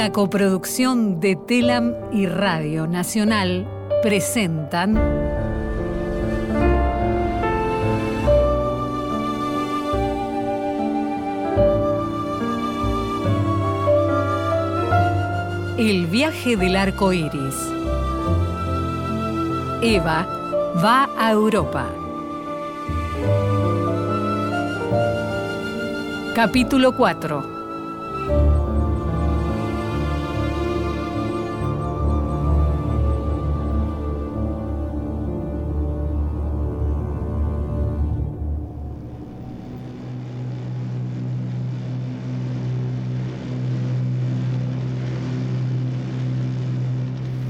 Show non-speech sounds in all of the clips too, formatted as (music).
Una coproducción de Telam y Radio Nacional presentan El viaje del arco iris. Eva va a Europa. Capítulo 4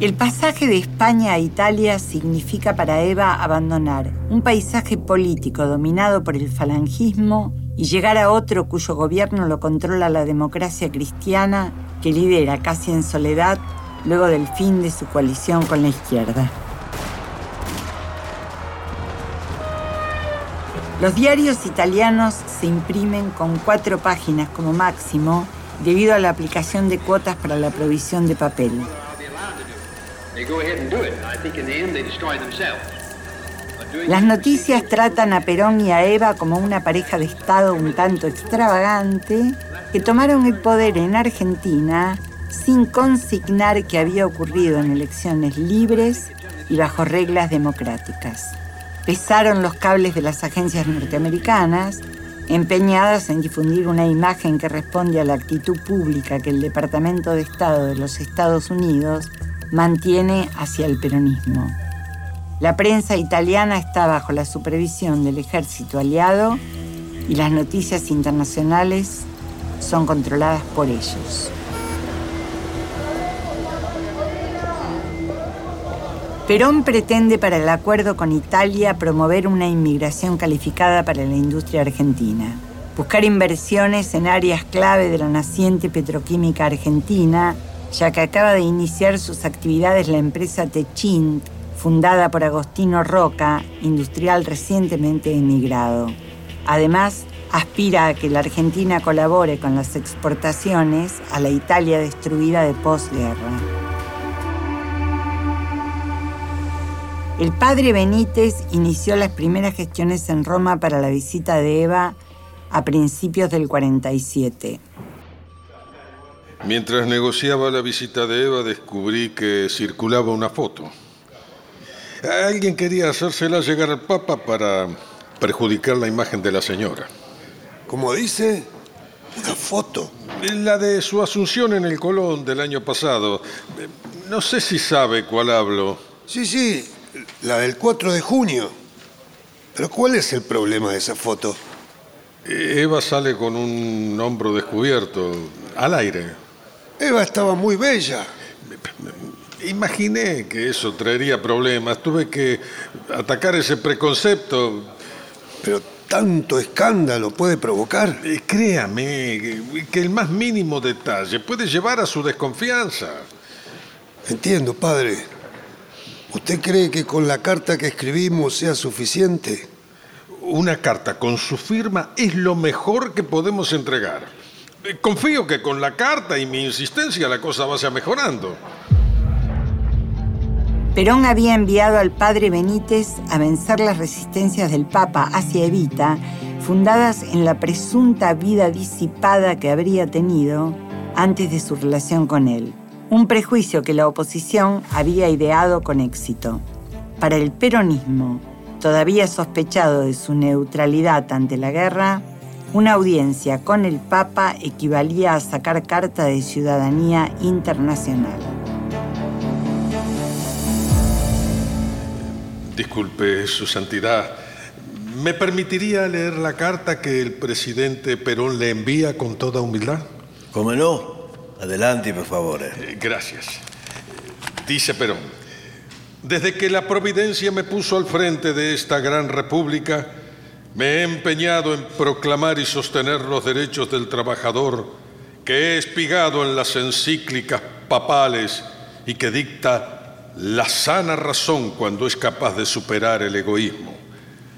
El pasaje de España a Italia significa para Eva abandonar un paisaje político dominado por el falangismo y llegar a otro cuyo gobierno lo controla la democracia cristiana que lidera casi en soledad luego del fin de su coalición con la izquierda. Los diarios italianos se imprimen con cuatro páginas como máximo debido a la aplicación de cuotas para la provisión de papel. Las noticias tratan a Perón y a Eva como una pareja de Estado un tanto extravagante que tomaron el poder en Argentina sin consignar que había ocurrido en elecciones libres y bajo reglas democráticas. Pesaron los cables de las agencias norteamericanas, empeñadas en difundir una imagen que responde a la actitud pública que el Departamento de Estado de los Estados Unidos mantiene hacia el peronismo. La prensa italiana está bajo la supervisión del ejército aliado y las noticias internacionales son controladas por ellos. Perón pretende para el acuerdo con Italia promover una inmigración calificada para la industria argentina, buscar inversiones en áreas clave de la naciente petroquímica argentina ya que acaba de iniciar sus actividades la empresa Techint, fundada por Agostino Roca, industrial recientemente emigrado. Además, aspira a que la Argentina colabore con las exportaciones a la Italia destruida de posguerra. El padre Benítez inició las primeras gestiones en Roma para la visita de Eva a principios del 47. Mientras negociaba la visita de Eva, descubrí que circulaba una foto. Alguien quería hacérsela llegar al Papa para perjudicar la imagen de la señora. ¿Cómo dice? Una foto. La de su asunción en el Colón del año pasado. No sé si sabe cuál hablo. Sí, sí, la del 4 de junio. Pero ¿cuál es el problema de esa foto? Eva sale con un hombro descubierto, al aire. Eva estaba muy bella. Imaginé que eso traería problemas. Tuve que atacar ese preconcepto. Pero tanto escándalo puede provocar. Eh, créame que el más mínimo detalle puede llevar a su desconfianza. Entiendo, padre. ¿Usted cree que con la carta que escribimos sea suficiente? Una carta con su firma es lo mejor que podemos entregar. Eh, confío que con la carta y mi insistencia la cosa vaya mejorando. Perón había enviado al padre Benítez a vencer las resistencias del Papa hacia Evita, fundadas en la presunta vida disipada que habría tenido antes de su relación con él. Un prejuicio que la oposición había ideado con éxito. Para el peronismo, todavía sospechado de su neutralidad ante la guerra, una audiencia con el Papa equivalía a sacar carta de ciudadanía internacional. Disculpe, Su Santidad. ¿Me permitiría leer la carta que el presidente Perón le envía con toda humildad? ¿Cómo no? Adelante, por favor. Eh, gracias. Dice Perón, desde que la providencia me puso al frente de esta gran república, me he empeñado en proclamar y sostener los derechos del trabajador que he espigado en las encíclicas papales y que dicta la sana razón cuando es capaz de superar el egoísmo.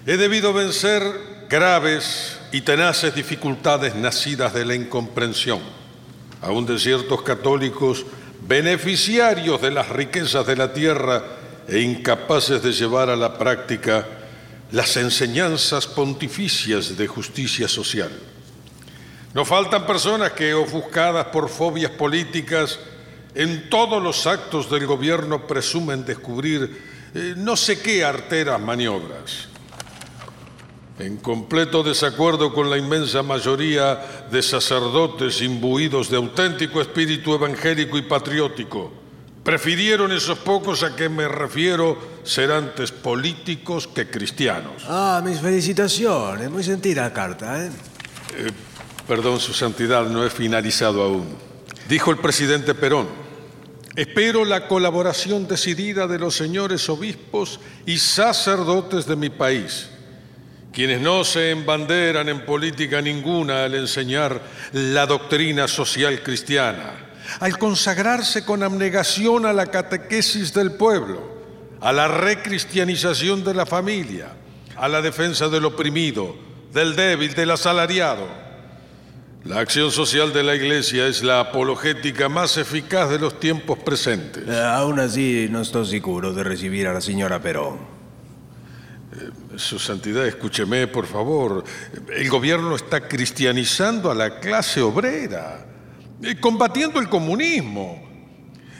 He debido vencer graves y tenaces dificultades nacidas de la incomprensión. aún de ciertos católicos beneficiarios de las riquezas de la tierra e incapaces de llevar a la práctica las enseñanzas pontificias de justicia social. No faltan personas que, ofuscadas por fobias políticas, en todos los actos del gobierno presumen descubrir eh, no sé qué arteras maniobras. En completo desacuerdo con la inmensa mayoría de sacerdotes imbuidos de auténtico espíritu evangélico y patriótico, prefirieron esos pocos a que me refiero ser antes políticos que cristianos. Ah, mis felicitaciones. Muy sentida la carta, ¿eh? eh perdón, Su Santidad, no he finalizado aún. Dijo el presidente Perón, espero la colaboración decidida de los señores obispos y sacerdotes de mi país quienes no se embanderan en política ninguna al enseñar la doctrina social cristiana, al consagrarse con abnegación a la catequesis del pueblo, a la recristianización de la familia, a la defensa del oprimido, del débil, del asalariado. La acción social de la Iglesia es la apologética más eficaz de los tiempos presentes. Eh, aún así, no estoy seguro de recibir a la señora Perón. Su Santidad, escúcheme, por favor. El gobierno está cristianizando a la clase obrera, eh, combatiendo el comunismo.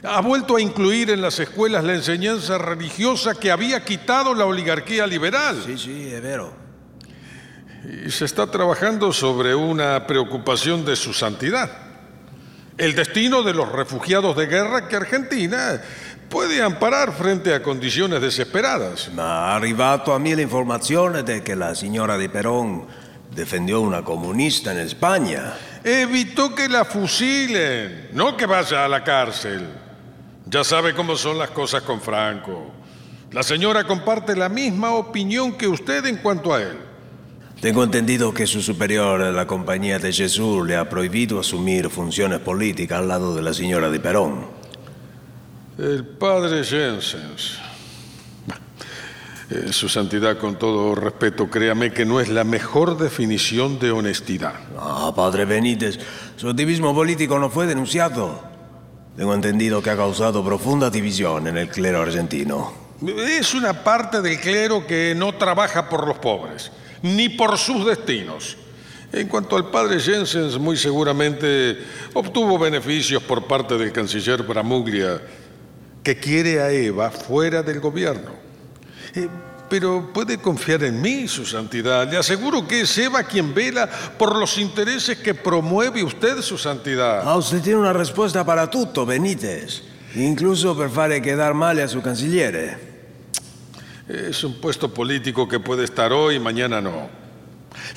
Ha vuelto a incluir en las escuelas la enseñanza religiosa que había quitado la oligarquía liberal. Sí, sí, es vero. Y se está trabajando sobre una preocupación de su santidad. El destino de los refugiados de guerra que Argentina puede amparar frente a condiciones desesperadas. Ha arrivato a mí la información de que la señora de Perón defendió a una comunista en España. Evitó que la fusilen, no que vaya a la cárcel. Ya sabe cómo son las cosas con Franco. La señora comparte la misma opinión que usted en cuanto a él. Tengo entendido que su superior, la compañía de Jesús, le ha prohibido asumir funciones políticas al lado de la señora de Perón. El padre Jensens. Eh, su santidad, con todo respeto, créame que no es la mejor definición de honestidad. Ah, padre Benítez, su activismo político no fue denunciado. Tengo entendido que ha causado profunda división en el clero argentino. Es una parte del clero que no trabaja por los pobres, ni por sus destinos. En cuanto al padre Jensens, muy seguramente obtuvo beneficios por parte del canciller Bramuglia que quiere a Eva fuera del gobierno. Eh, pero puede confiar en mí, Su Santidad. Le aseguro que es Eva quien vela por los intereses que promueve usted, Su Santidad. Ah, usted tiene una respuesta para tutto, Benítez. Incluso per fare quedar mal a su canciller. Es un puesto político que puede estar hoy mañana no.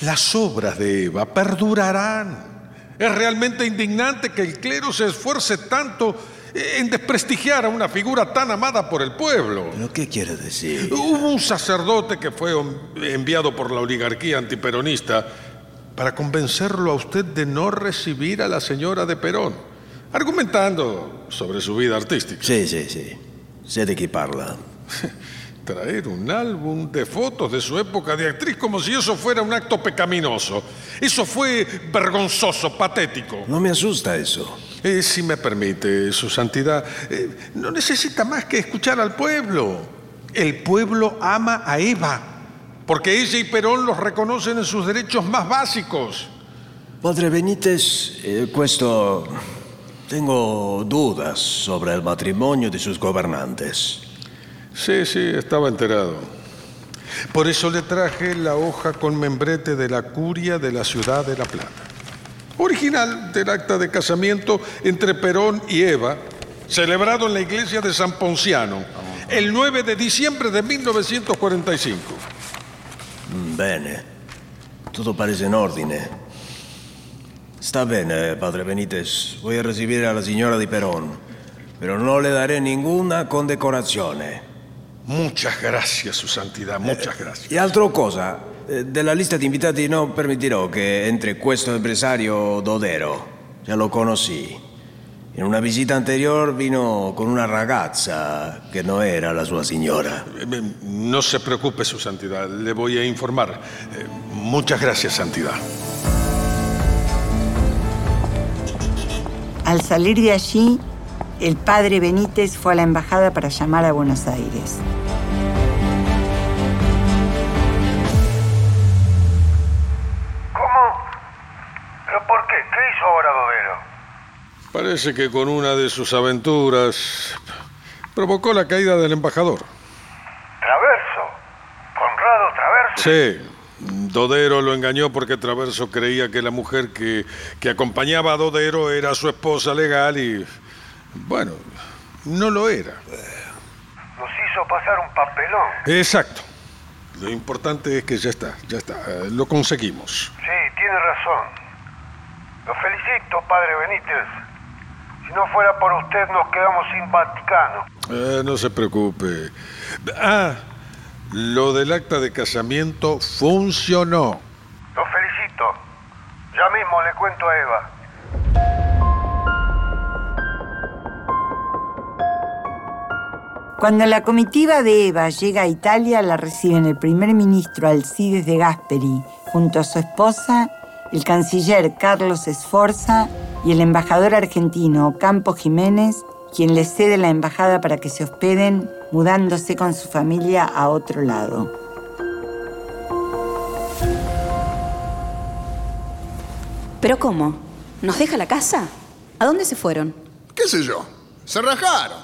Las obras de Eva perdurarán. Es realmente indignante que el clero se esfuerce tanto en desprestigiar a una figura tan amada por el pueblo. ¿Pero qué quiere decir? Hubo un sacerdote que fue enviado por la oligarquía antiperonista para convencerlo a usted de no recibir a la señora de Perón, argumentando sobre su vida artística. Sí, sí, sí. Sé de qué parla. (laughs) Traer un álbum de fotos de su época de actriz como si eso fuera un acto pecaminoso. Eso fue vergonzoso, patético. No me asusta eso. Eh, si me permite, Su Santidad, eh, no necesita más que escuchar al pueblo. El pueblo ama a Eva, porque ella y Perón los reconocen en sus derechos más básicos. Padre Benítez, eh, Tengo dudas sobre el matrimonio de sus gobernantes. Sí, sí, estaba enterado. Por eso le traje la hoja con membrete de la curia de la ciudad de La Plata original del acta de casamiento entre Perón y Eva, celebrado en la iglesia de San Ponciano el 9 de diciembre de 1945. Mm, bene, todo parece en orden. Está bien, padre Benítez. Voy a recibir a la señora de Perón, pero no le daré ninguna condecoración. Muchas gracias, Su Santidad, muchas gracias. Y otra cosa, eh, della lista di invitati non permetterò che entri questo impresario Dodero. Ya lo conosci. In una visita anterior vino con una ragazza che non era la sua signora. Eh, no se preocupe, Su Santidad. Le voy a informar. Eh, muchas gracias, Santidad. Al salir de allí, el padre Benítez fue a la embajada para llamar a Buenos Aires. Parece que con una de sus aventuras provocó la caída del embajador. ¿Traverso? ¿Conrado Traverso? Sí, Dodero lo engañó porque Traverso creía que la mujer que, que acompañaba a Dodero era su esposa legal y, bueno, no lo era. Nos hizo pasar un papelón. Exacto. Lo importante es que ya está, ya está, eh, lo conseguimos. Sí, tiene razón. Lo felicito, padre Benítez. Si no fuera por usted, nos quedamos sin Vaticano. Eh, no se preocupe. Ah, lo del acta de casamiento funcionó. Lo felicito. Ya mismo le cuento a Eva. Cuando la comitiva de Eva llega a Italia, la reciben el primer ministro Alcides de Gasperi, junto a su esposa, el canciller Carlos Esforza y el embajador argentino Campo Jiménez, quien les cede la embajada para que se hospeden, mudándose con su familia a otro lado. ¿Pero cómo? ¿Nos deja la casa? ¿A dónde se fueron? ¿Qué sé yo? Se rajaron.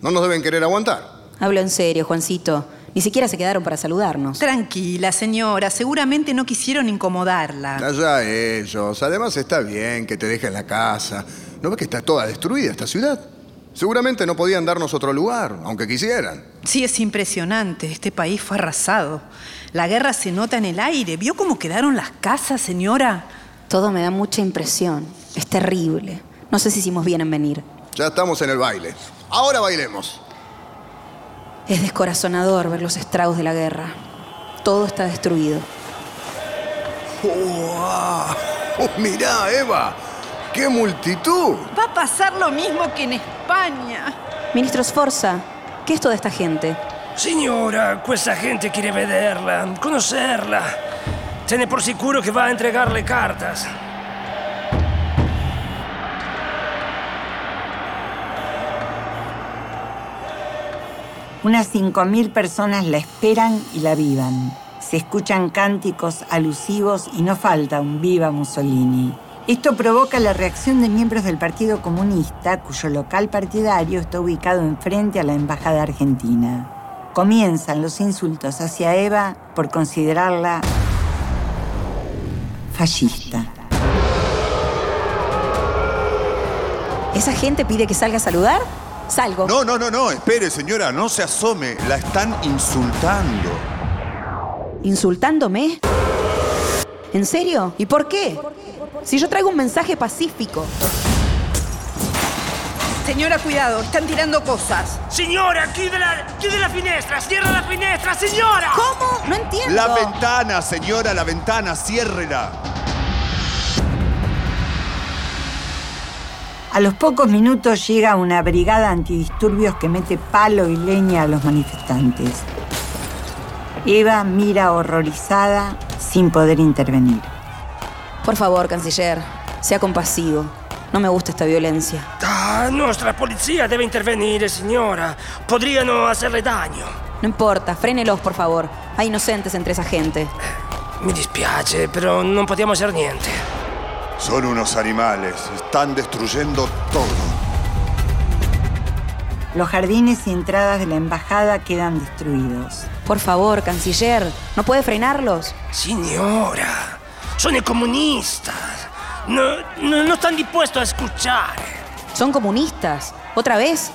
No nos deben querer aguantar. Hablo en serio, Juancito. Ni siquiera se quedaron para saludarnos. Tranquila, señora. Seguramente no quisieron incomodarla. Allá ellos. Además está bien que te dejen la casa. ¿No ves que está toda destruida esta ciudad? Seguramente no podían darnos otro lugar, aunque quisieran. Sí, es impresionante. Este país fue arrasado. La guerra se nota en el aire. ¿Vio cómo quedaron las casas, señora? Todo me da mucha impresión. Es terrible. No sé si hicimos bien en venir. Ya estamos en el baile. Ahora bailemos. Es descorazonador ver los estragos de la guerra. Todo está destruido. ¡Wow! Oh, mirá, Eva. ¡Qué multitud! Va a pasar lo mismo que en España. Ministro Sforza, ¿qué es toda esta gente? Signora, questa gente quiere vederla, conocerla. Tiene por sicuro che va a entregarle cartas. Unas 5.000 personas la esperan y la vivan. Se escuchan cánticos alusivos y no falta un viva Mussolini. Esto provoca la reacción de miembros del Partido Comunista, cuyo local partidario está ubicado enfrente a la Embajada Argentina. Comienzan los insultos hacia Eva por considerarla fascista. ¿Esa gente pide que salga a saludar? Salgo. No, no, no, no, espere, señora, no se asome. La están insultando. ¿Insultándome? ¿En serio? ¿Y por qué? Si yo traigo un mensaje pacífico. Señora, cuidado, están tirando cosas. Signora, chiude la, chiude la finestra, cierra la finestra, signora. ¿Cómo? No entiendo. La ventana, señora, la ventana, ciérrela. A los pocos minutos llega una brigada antidisturbios que mete palo y leña a los manifestantes. Eva mira horrorizada sin poder intervenir. Por favor, canciller, sea compasivo. No me gusta esta violencia. Ah, nuestra policía deve intervenire, signora. Podríano hacerle daño. No importa, frénelos, por favor. Hay inocentes entre esa gente. Mi dispiace, però non possiamo hacer niente. Son unos animales. Están destruyendo todo. Los jardines y entradas de la embajada quedan destruidos. Por favor, canciller, ¿no puede frenarlos? Signora, sono comunistas. No, no, no están dispuestos a escuchar. ¿Son comunistas? ¿Otra vez?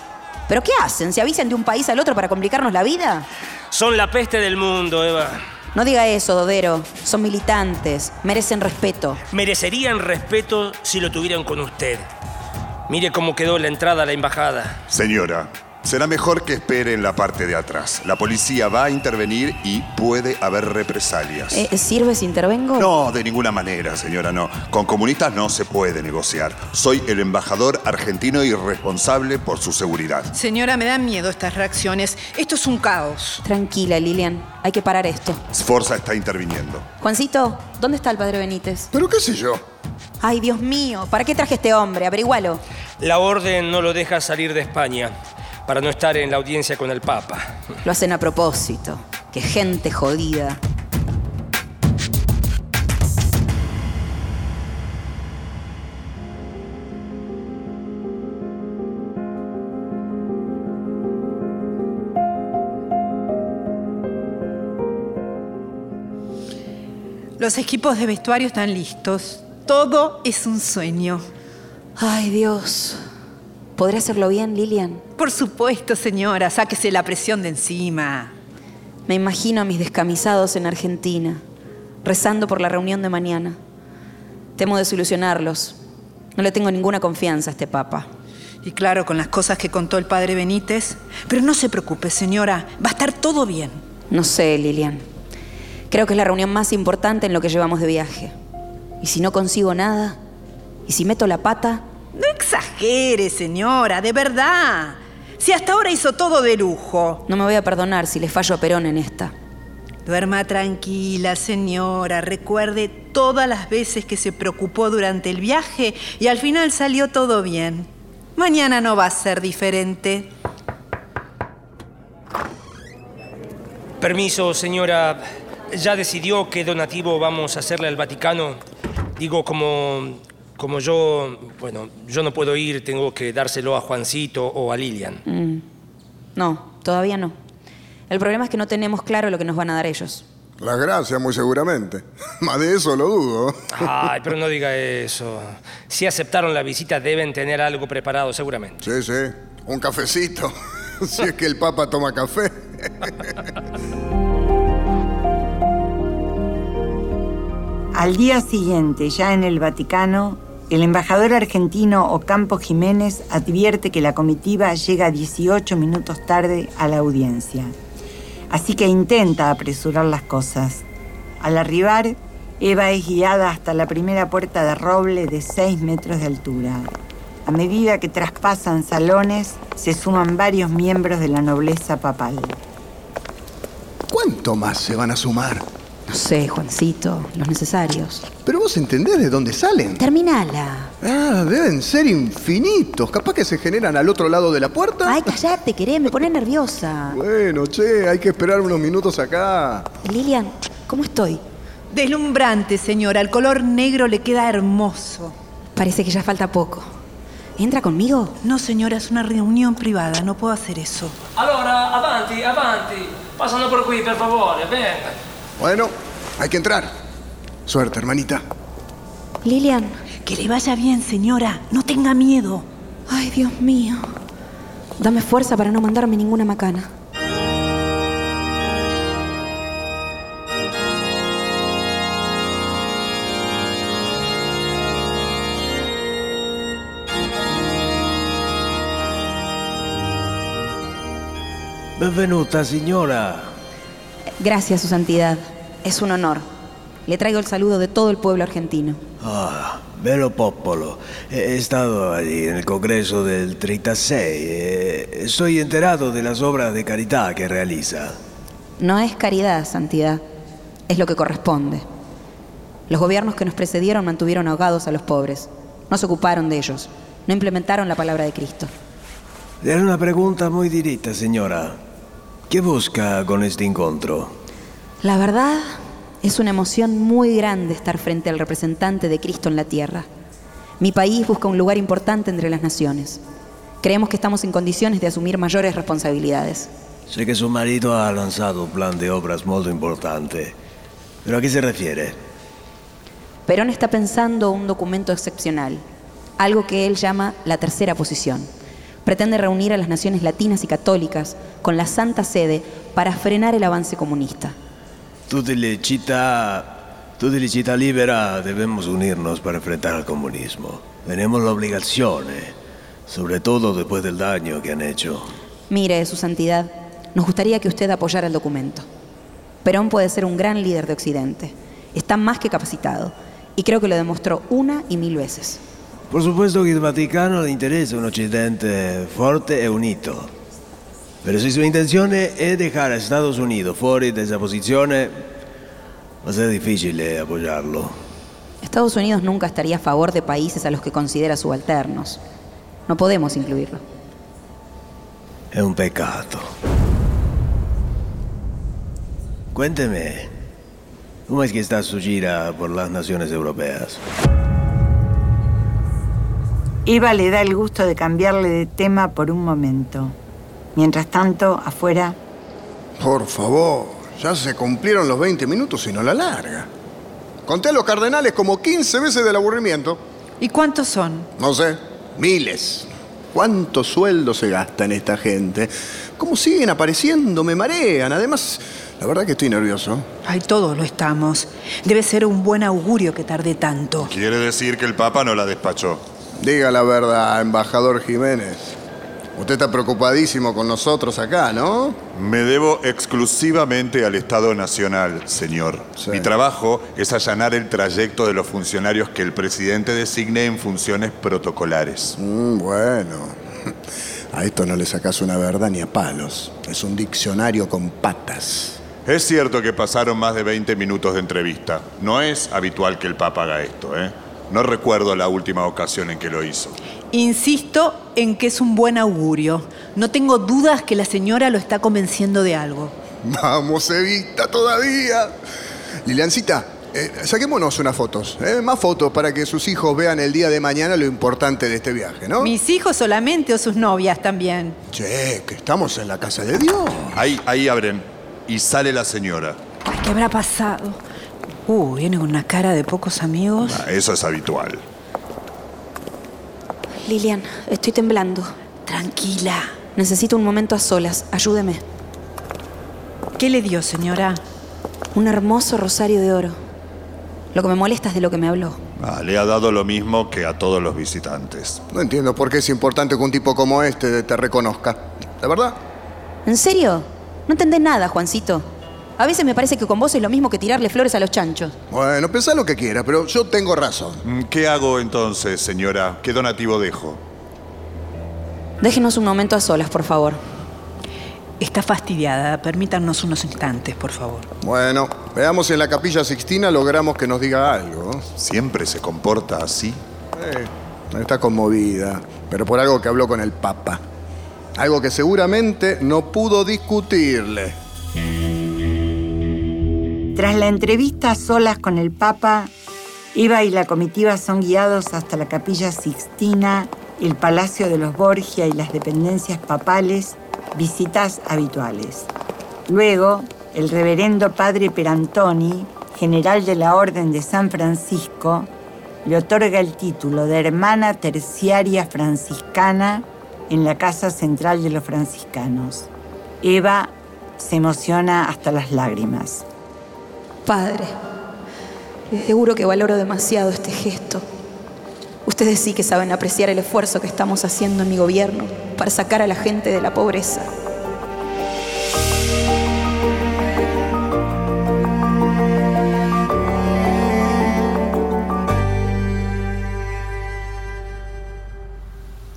¿Pero qué hacen? ¿Se avisan de un país al otro para complicarnos la vida? Son la peste del mundo, Eva. No diga eso, Dodero. Son militantes. Merecen respeto. Merecerían respeto si lo tuvieran con usted. Mire cómo quedó la entrada a la embajada. Señora, será mejor que espere en la parte de atrás. La policía va a intervenir y puede haber represalias. Eh, ¿Sirve si intervengo? No, de ninguna manera, señora, no. Con comunistas no se puede negociar. Soy el embajador argentino y responsable por su seguridad. Señora, me dan miedo estas reacciones. Esto es un caos. Tranquila, Lilian. Hay que parar esto. Sforza está interviniendo. Juancito, ¿dónde está el padre Benítez? ¿Pero qué sé yo? Ay, Dios mío, ¿para qué traje este hombre? Averigualo. La orden no lo deja salir de España para no estar en la audiencia con el Papa. Lo hacen a propósito. Qué gente jodida. Los equipos de vestuario están listos. Todo es un sueño. Ay, Dios. ¿Podré hacerlo bien, Lilian? Por supuesto, señora. Sáquese la presión de encima. Me imagino a mis descamisados en Argentina, rezando por la reunión de mañana. Temo desilusionarlos. No le tengo ninguna confianza a este papa. Y claro, con las cosas que contó el padre Benítez. Pero no se preocupe, señora. Va a estar todo bien. No sé, Lilian. Creo que es la reunión más importante en lo que llevamos de viaje. Y si no consigo nada, y si meto la pata, No exagere, señora, de verdad. Si hasta ahora hizo todo de lujo. no me voy a perdonar si le fallo a Perón en esta. Duerma tranquila, señora. Recuerde todas las veces que se preocupó durante el viaje y al final salió todo bien. Mañana no va a ser diferente. Permiso, señora. ¿Ya decidió qué donativo vamos a hacerle al Vaticano? Digo, como, como yo, bueno, yo no puedo ir, tengo que dárselo a Juancito o a Lilian. Mm. No, todavía no. El problema es que no tenemos claro lo que nos van a dar ellos. Las gracias, muy seguramente. (laughs) Más de eso lo dudo. Ay, pero no diga eso. Si aceptaron la visita, deben tener algo preparado, seguramente. Sí, sí. Un cafecito. (laughs) si es que el Papa toma café. (laughs) Al día siguiente, ya en el Vaticano, el embajador argentino Ocampo Jiménez advierte que la comitiva llega 18 minutos tarde a la audiencia. Así que intenta apresurar las cosas. Al arribar, Eva es guiada hasta la primera puerta de roble de 6 metros de altura. A medida que traspasan salones, se suman varios miembros de la nobleza papal. ¿Cuánto más se van a sumar? No sé, Juancito, los necesarios. Pero vos entendés de dónde salen. Terminala. Ah, deben ser infinitos. Capaz que se generan al otro lado de la puerta. Ay, callate, querés, me pone nerviosa. Bueno, che, hay que esperar unos minutos acá. Lilian, ¿cómo estoy? Deslumbrante, señora. El color negro le queda hermoso. Parece que ya falta poco. ¿Entra conmigo? No, señora, es una reunión privada. No puedo hacer eso. Allora, avanti, avanti. Passano por qui, per favore, venga. Bueno, hay que entrar. Suerte, hermanita. Lilian. Que le vaya bien, señora. No tenga miedo. Ay, Dios mío. Dame fuerza para no mandarme ninguna macana. Benvenuta, signora. Gracias, Su Santidad. Es un honor. Le traigo el saludo de todo el pueblo argentino. Ah, bello popolo. He estado allí en el Congreso del 36. Eh, estoy enterado de las obras de caridad que realiza. No es caridad, Santidad. Es lo que corresponde. Los gobiernos que nos precedieron mantuvieron ahogados a los pobres. No se ocuparon de ellos. No implementaron la palabra de Cristo. Haré una pregunta muy directa, señora. ¿Qué busca con este encuentro? La verdad, es una emoción muy grande estar frente al representante de Cristo en la tierra. Mi país busca un lugar importante entre las naciones. Creemos que estamos en condiciones de asumir mayores responsabilidades. Sé que su marido ha lanzado un plan de obras muy importante. ¿Pero a qué se refiere? Perón está pensando un documento excepcional, algo que él llama la tercera posición. Pretende reunir a las naciones latinas y católicas con la Santa Sede para frenar el avance comunista. Tutte le città, tutte le città libera debemos unirnos para enfrentar al comunismo. Tenemos la obligación, eh, sobre todo después del daño que han hecho. Mire, Su Santidad, nos gustaría que usted apoyara el documento. Perón puede ser un gran líder de Occidente. Está más que capacitado. Y creo que lo demostró una y mil veces. Por supuesto que al Vaticano le interesa un Occidente fuerte e unito. Pero si su intención es dejar a Estados Unidos fuera de esa posición, va a ser difícil eh, apoyarlo. Estados Unidos nunca estaría a favor de países a los que considera subalternos. No podemos incluirlo. Es un pecado. Cuénteme, ¿cómo es que está su gira por las naciones europeas? Eva le da el gusto de cambiarle de tema por un momento. Mientras tanto, afuera, Por favor, ya se cumplieron los 20 minutos y no la larga. Conté a los cardenales como 15 veces del aburrimiento. ¿Y cuántos son? No sé, miles. ¿Cuánto sueldo se gasta en esta gente? ¿Cómo siguen apareciendo? Me marean. Además, la verdad que estoy nervioso. Ay, todos lo estamos. Debe ser un buen augurio que tarde tanto. Quiere decir que el Papa no la despachó. Diga la verdad, embajador Jiménez. Usted está preocupadísimo con nosotros acá, ¿no? Me debo exclusivamente al Estado Nacional, señor. Mi trabajo es allanar el trayecto de los funcionarios que el presidente designe en funciones protocolares. Mm, bueno, a esto no le sacas una verdad ni a palos. Es un diccionario con patas. Es cierto que pasaron más de 20 minutos de entrevista. No es habitual que el Papa haga esto, ¿eh? No recuerdo la última ocasión en que lo hizo. Insisto en que es un buen augurio. No tengo dudas que la señora lo está convenciendo de algo. Vamos, Evita, todavía. Liliancita, eh, saquémonos unas fotos. ¿eh? Más fotos para que sus hijos vean el día de mañana lo importante de este viaje, ¿no? ¿Mis hijos solamente o sus novias también? Che, que estamos en la casa de Dios. Ahí, ahí abren. Y sale la señora. Ay, ¿qué habrá pasado? Uh, viene con una cara de pocos amigos. Ah, Eso es habitual. Lilian, estoy temblando. Tranquila. Necesito un momento a solas. Ayúdeme. ¿Qué le dio, señora? Un hermoso rosario de oro. Lo que me molesta es de lo que me habló. Ah, le ha dado lo mismo que a todos los visitantes. No entiendo por qué es importante que un tipo como este te reconozca. ¿De verdad? ¿En serio? No entendés nada, Juancito. A veces me parece que con vos es lo mismo que tirarle flores a los chanchos. Bueno, pensá lo que quiera, pero yo tengo razón. Mm, ¿Qué hago entonces, señora? ¿Qué donativo dejo? Déjenos un momento a solas, por favor. Está fastidiada. Permítanos unos instantes, por favor. Bueno, veamos si en la capilla Sixtina logramos que nos diga algo. ¿Siempre se comporta así? Eh, está conmovida, pero por algo que habló con el Papa. Algo que seguramente no pudo discutirle. Tras la entrevista a solas con el Papa, Eva y la comitiva son guiados hasta la capilla Sixtina, el Palacio de los Borgia y las dependencias papales, visitas habituales. Luego, el reverendo padre Perantoni, general de la Orden de San Francisco, le otorga el título de hermana terciaria franciscana en la Casa Central de los Franciscanos. Eva se emociona hasta las lágrimas. Padre, seguro que valoro demasiado este gesto. Ustedes sí que saben apreciar el esfuerzo que estamos haciendo en mi gobierno para sacar a la gente de la pobreza.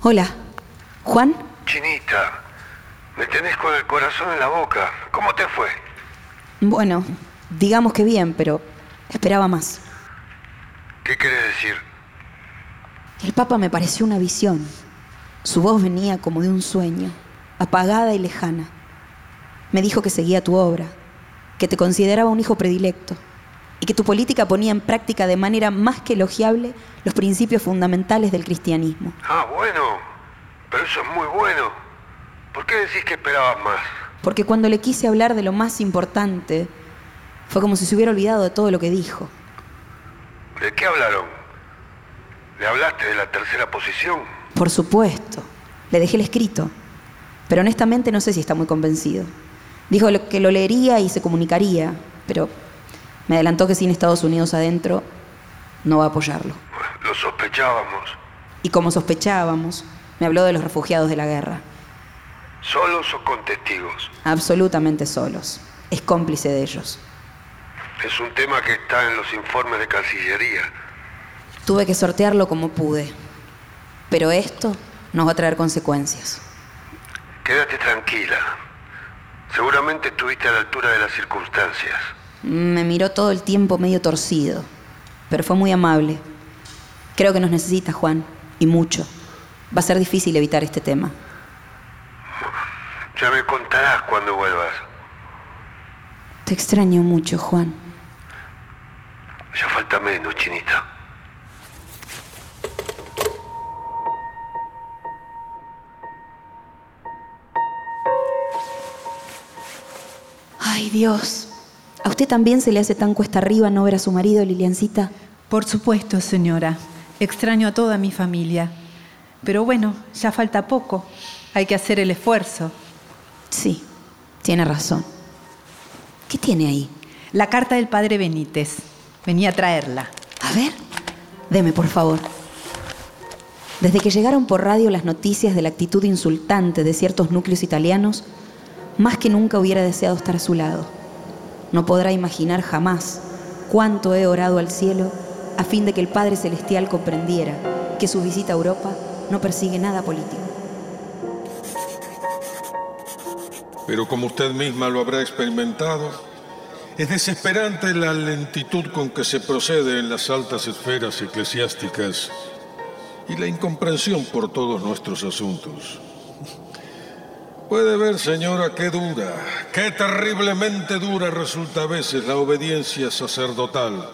Hola, Juan. Chinita, me tenés con el corazón en la boca. ¿Cómo te fue? Bueno, digamos que bien, pero esperaba más. ¿Qué querés decir? El Papa me pareció una visión. Su voz venía como de un sueño, apagada y lejana. Me dijo que seguía tu obra, que te consideraba un hijo predilecto y que tu política ponía en práctica de manera más que elogiable los principios fundamentales del cristianismo. Ah, bueno. Pero eso es muy bueno. ¿Por qué decís que esperabas más? Porque cuando le quise hablar de lo más importante, fue como si se hubiera olvidado de todo lo que dijo. ¿De qué hablaron? ¿Le hablaste de la tercera posición? Por supuesto, le dejé el escrito, pero honestamente no sé si está muy convencido. Dijo que lo leería y se comunicaría, pero me adelantó que sin Estados Unidos adentro no va a apoyarlo. Lo sospechábamos. Y como sospechábamos, me habló de los refugiados de la guerra, ¿Solos o con testigos? absolutamente solos. Es cómplice de ellos. Es un tema que está en los informes de Cancillería. Tuve que sortearlo como pude, pero esto nos va a traer consecuencias. Quédate tranquila. Seguramente estuviste a la altura de las circunstancias. Me miró todo el tiempo medio torcido, pero fue muy amable. Creo que nos necesita, Juan, y mucho. Va a ser difícil evitar este tema. Ya me contarás cuando vuelvas. Te extraño mucho, Juan. Ya falta menos, chinita. Ay, Dios. ¿A usted también se le hace tan cuesta arriba no ver a su marido, Liliancita? Por supuesto, señora. Extraño a toda mi familia. Pero bueno, ya falta poco. Hay que hacer el esfuerzo. Sí, tiene razón. ¿Qué tiene ahí? La carta del padre Benítez. Venía a traerla. A ver, deme por favor. Desde que llegaron por radio las noticias de la actitud insultante de ciertos núcleos italianos, más que nunca hubiera deseado estar a su lado. No podrá imaginar jamás cuánto he orado al cielo a fin de que el Padre Celestial comprendiera que su visita a Europa no persigue nada político. Pero como usted misma lo habrá experimentado, es desesperante la lentitud con que se procede en las altas esferas eclesiásticas y la incomprensión por todos nuestros asuntos. Puede ver, señora, qué dura, qué terriblemente dura resulta a veces la obediencia sacerdotal.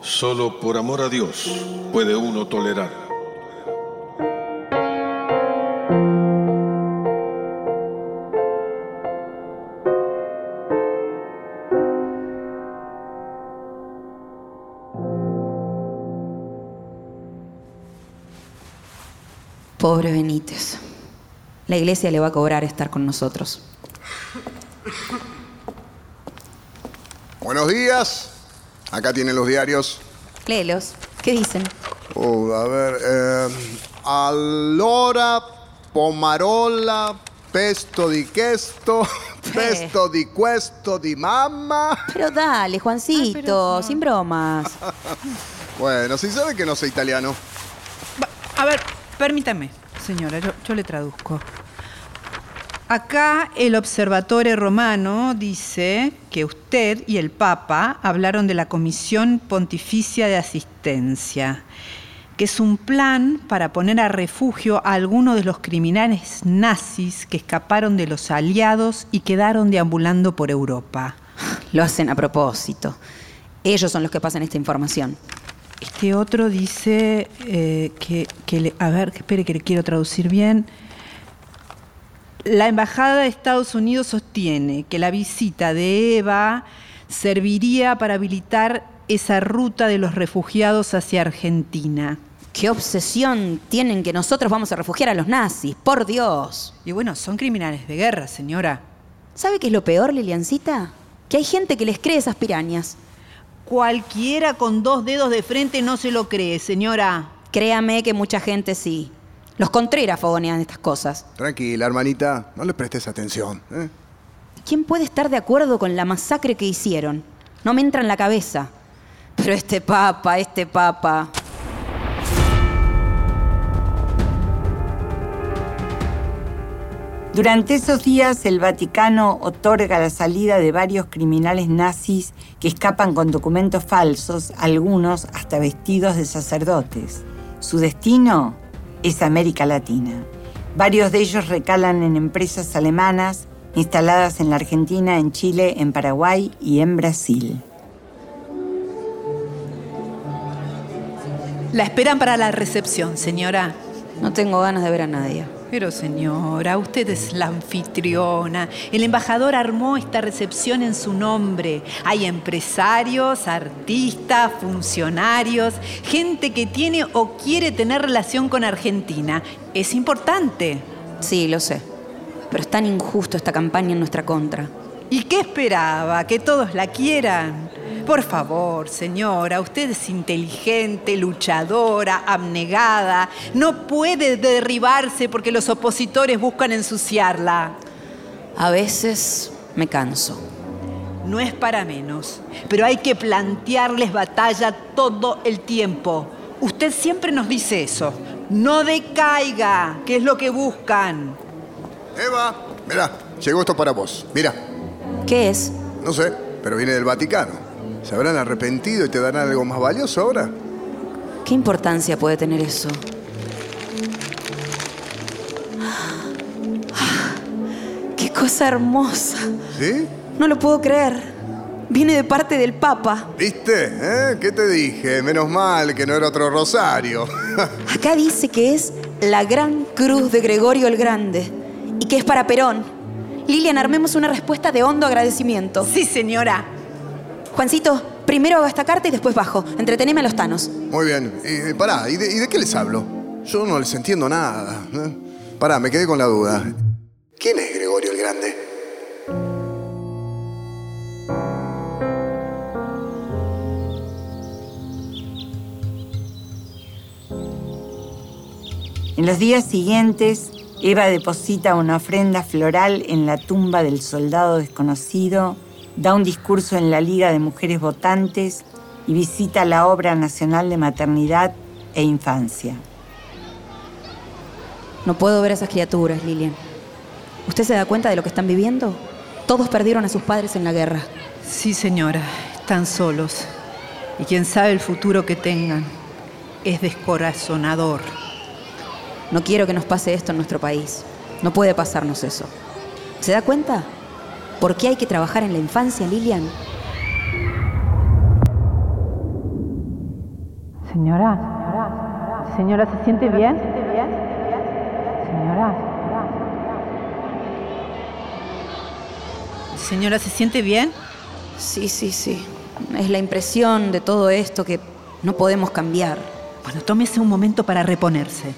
Solo por amor a Dios puede uno tolerar. Pobre Benítez. La iglesia le va a cobrar estar con nosotros. Buenos días. Acá tienen los diarios. Léelos. ¿Qué dicen? Oh, a ver. Eh, allora, pomarola, pesto di questo, (laughs) pesto di questo di mamma. Pero dale, Juancito, sin bromas. (laughs) Bueno, si sabe que no sé italiano. A ver, permítame, señora, yo, le traduzco. Acá el Observatorio Romano dice que usted y el Papa hablaron de la Comisión Pontificia de Asistencia, que es un plan para poner a refugio a algunos de los criminales nazis que escaparon de los aliados y quedaron deambulando por Europa. Lo hacen a propósito. Ellos son los que pasan esta información. Este otro dice eh, que, que le- a ver, espere que le quiero traducir bien. La Embajada de Estados Unidos sostiene que la visita de Eva serviría para habilitar esa ruta de los refugiados hacia Argentina. ¿Qué obsesión tienen que nosotros vamos a refugiar a los nazis? Por Dios. Y bueno, son criminales de guerra, señora. ¿Sabe qué es lo peor, Liliancita? Que hay gente que les cree esas pirañas. Cualquiera con dos dedos de frente no se lo cree, señora. Créame que mucha gente sí. Los Contreras fogonean estas cosas. Tranquila, hermanita. No le prestes atención. ¿eh? ¿Quién puede estar de acuerdo con la masacre que hicieron? No me entra en la cabeza. Pero este papa, este papa. Durante esos días el Vaticano otorga la salida de varios criminales nazis que escapan con documentos falsos, algunos hasta vestidos de sacerdotes. Su destino es América Latina. Varios de ellos recalan en empresas alemanas instaladas en la Argentina, en Chile, en Paraguay y en Brasil. La esperan para la recepción, señora. No tengo ganas de ver a nadie. Pero señora, usted es la anfitriona. El embajador armó esta recepción en su nombre. Hay empresarios, artistas, funcionarios, gente que tiene o quiere tener relación con Argentina. Es importante. Sí, lo sé. Pero es tan injusto esta campaña en nuestra contra. ¿Y qué esperaba? ¿Que todos la quieran? Por favor, señora, usted es inteligente, luchadora, abnegada. No puede derribarse porque los opositores buscan ensuciarla. A veces me canso. No es para menos, pero hay que plantearles batalla todo el tiempo. Usted siempre nos dice eso. No decaiga, que es lo que buscan. Eva, mira, llegó esto para vos. Mira, ¿Qué es? No sé, pero viene del Vaticano. ¿Se habrán arrepentido y te darán algo más valioso ahora? ¿Qué importancia puede tener eso? ¡Qué cosa hermosa! ¿Sí? No lo puedo creer. Viene de parte del Papa. ¿Viste? ¿Eh? ¿Qué te dije? Menos mal que no era otro rosario. Acá dice que es la Gran Cruz de Gregorio el Grande y que es para Perón. Lilian, armemos una respuesta de hondo agradecimiento. Sí, señora. Juancito, primero hago esta carta y después bajo. Entreteneme a los tanos. Muy bien. Y, pará, ¿y de, ¿y de qué les hablo? Yo no les entiendo nada. ¿eh? Pará, me quedé con la duda. ¿Quién es Gregorio el Grande? En los días siguientes, Eva deposita una ofrenda floral en la tumba del soldado desconocido, da un discurso en la Liga de Mujeres Votantes y visita la Obra Nacional de Maternidad e Infancia. No puedo ver a esas criaturas, Lilian. ¿Usted se da cuenta de lo que están viviendo? Todos perdieron a sus padres en la guerra. Sí, señora, están solos. Y quién sabe el futuro que tengan. Es descorazonador. No quiero que nos pase esto en nuestro país. No puede pasarnos eso. ¿Se da cuenta? ¿Por qué hay que trabajar en la infancia, Lilian? Señora, señora, ¿se siente bien? Señora. Señora, ¿se siente bien? Sí, sí, sí. Es la impresión de todo esto que no podemos cambiar. Bueno, tómese un momento para reponerse.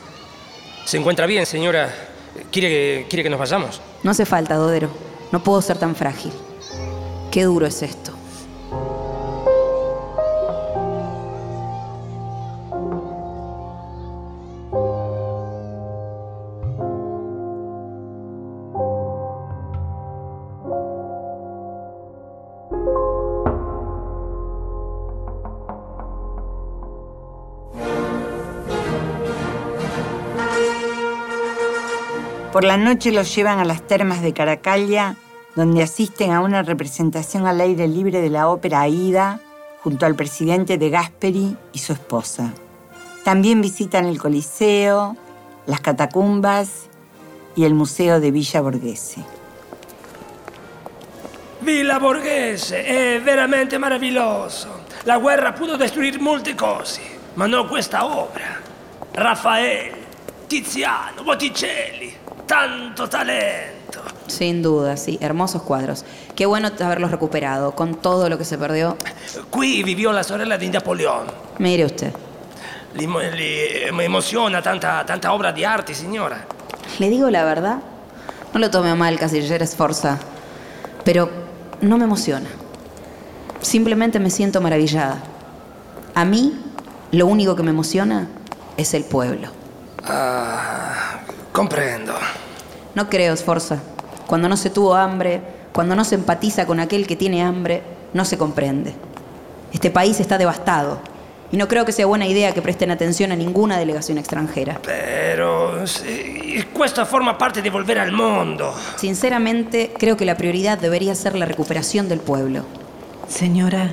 ¿Se encuentra bien, señora? ¿Quiere que, quiere que nos vayamos? No hace falta, Dodero. No puedo ser tan frágil. Qué duro es esto. La noche los llevan a las termas de Caracalla, donde asisten a una representación al aire libre de la ópera Aida, junto al presidente de Gasperi y su esposa. También visitan el Coliseo, las catacumbas y el Museo de Villa Borghese. Villa Borghese è veramente meraviglioso. La guerra pudo destruir molte cose, ma non questa opera. Raffaele, Tiziano, Botticelli, tanto talento. Sin duda, sí. Hermosos cuadros. Qué bueno haberlos recuperado, con todo lo que se perdió. Qui vivió la sorella di Napoleón. Mire usted. Le, le- me emociona tanta, tanta obra di arte, signora. Le digo la verdad, no lo tome a mal, Casillera Esforza, pero no me emociona. Simplemente me siento maravillada. A mí, lo único que me emociona es el pueblo. Ah, comprendo. No creo, Sforza. Cuando no se tuvo hambre, cuando no se empatiza con aquel que tiene hambre, no se comprende. Este país está devastado y no creo que sea buena idea que presten atención a ninguna delegación extranjera. Pero sì, questo forma parte di volvere al mondo. Sinceramente, creo que la prioridad debería ser la recuperación del pueblo. Señora,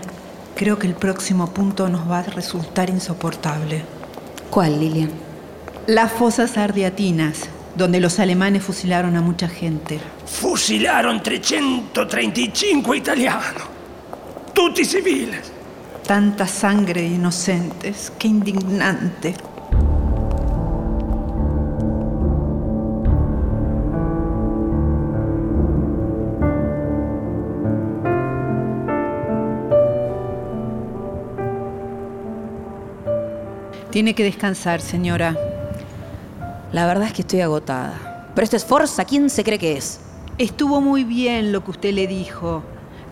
creo que el próximo punto nos va a resultar insoportable. ¿Cuál, Lilian? Las fosas ardiatinas, donde los alemanes fusilaron a mucha gente. Fusilaron 335 italiani. Tutti civili. Tanta sangre de inocentes, qué indignante. Tiene que descansar, señora. La verdad es que estoy agotada. Pero esto es Forza, ¿quién se cree que es? Estuvo muy bien lo que usted le dijo.